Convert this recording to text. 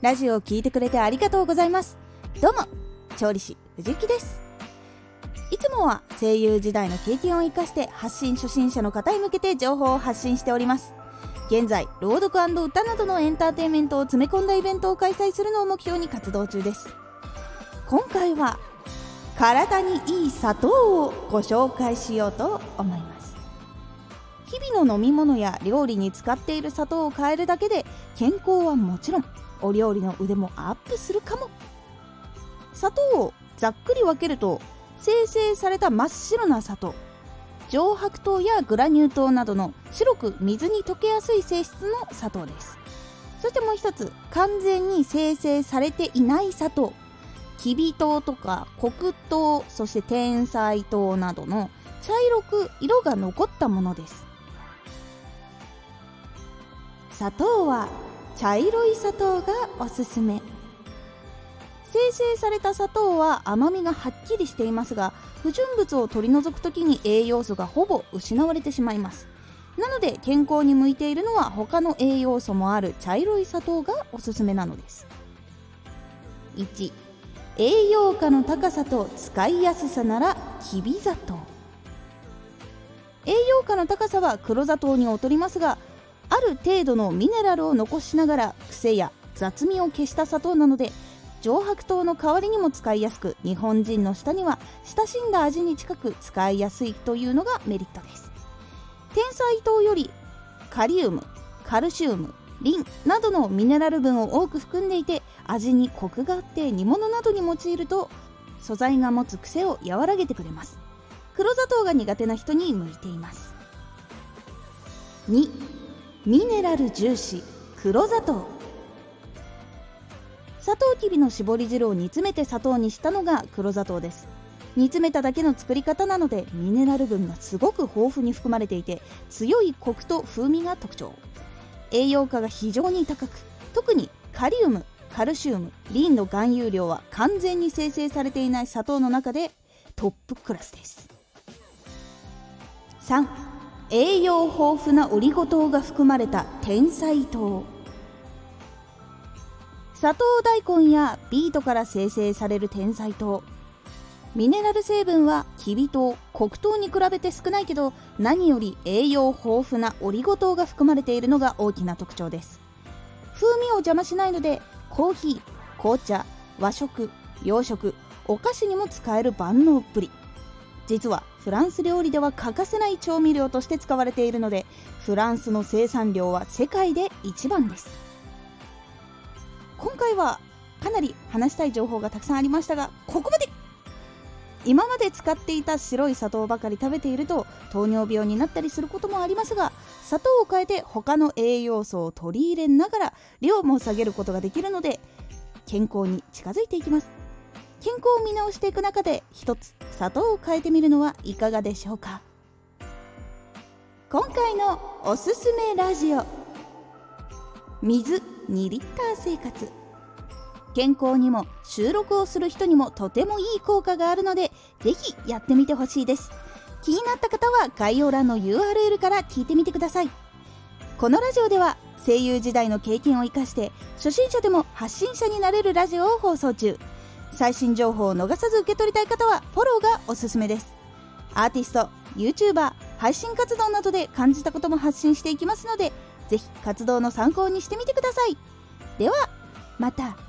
ラジオを聞いてくれてありがとうございます。どうも調理師藤幸です。いつもは声優時代の経験を生かして発信初心者の方へ向けて情報を発信しております。現在朗読歌などのエンターテインメントを詰め込んだイベントを開催するのを目標に活動中です。今回は体にいい砂糖をご紹介しようと思います。日々の飲み物や料理に使っている砂糖を変えるだけで健康はもちろんお料理の腕もアップするかも。砂糖をざっくり分けると生成された真っ白な砂糖上白糖やグラニュー糖などの白く水に溶けやすい性質の砂糖です。そしてもう一つ完全に生成されていない砂糖きび糖とか黒糖そして天才糖などの茶色く色が残ったものです。砂糖は茶色い砂糖がおすすめ。生成された砂糖は甘みがはっきりしていますが不純物を取り除く時に栄養素がほぼ失われてしまいます。なので健康に向いているのは他の栄養素もある茶色い砂糖がおすすめなのです。1栄養価の高さと使いやすさならきび砂糖。栄養価の高さは黒砂糖に劣りますがある程度のミネラルを残しながら癖や雑味を消した砂糖なので上白糖の代わりにも使いやすく日本人の舌には親しんだ味に近く使いやすいというのがメリットです。天才糖よりカリウムカルシウムリンなどのミネラル分を多く含んでいて味にコクがあって煮物などに用いると素材が持つ癖を和らげてくれます。黒砂糖が苦手な人に向いています。2ミネラル重視黒砂糖。サトウキビの絞り汁を煮詰めて砂糖にしたのが黒砂糖です。煮詰めただけの作り方なのでミネラル分がすごく豊富に含まれていて強いコクと風味が特徴。栄養価が非常に高く特にカリウムカルシウムリンの含有量は完全に生成されていない砂糖の中でトップクラスです。3栄養豊富なオリゴ糖が含まれた天才糖。砂糖大根やビートから生成される天才糖。ミネラル成分はきび糖黒糖に比べて少ないけど何より栄養豊富なオリゴ糖が含まれているのが大きな特徴です。風味を邪魔しないのでコーヒー紅茶和食洋食お菓子にも使える万能っぷり。実はフランス料理では欠かせない調味料として使われているのでフランスの生産量は世界で一番です。今回はかなり話したい情報がたくさんありましたがここまで。今まで使っていた白い砂糖ばかり食べていると糖尿病になったりすることもありますが砂糖を変えて他の栄養素を取り入れながら量も下げることができるので健康に近づいていきます。健康を見直していく中で一つ砂糖を変えてみるのはいかがでしょうか？今回のおすすめラジオ。水2リッター生活。健康にも収録をする人にもとてもいい効果があるのでぜひやってみてほしいです。気になった方は概要欄の URL から聞いてみてください。このラジオでは声優時代の経験を生かして初心者でも発信者になれるラジオを放送中。最新情報を逃さず受け取りたい方はフォローがおすすめです。アーティスト YouTuber 配信活動などで感じたことも発信していきますのでぜひ活動の参考にしてみてください。ではまた。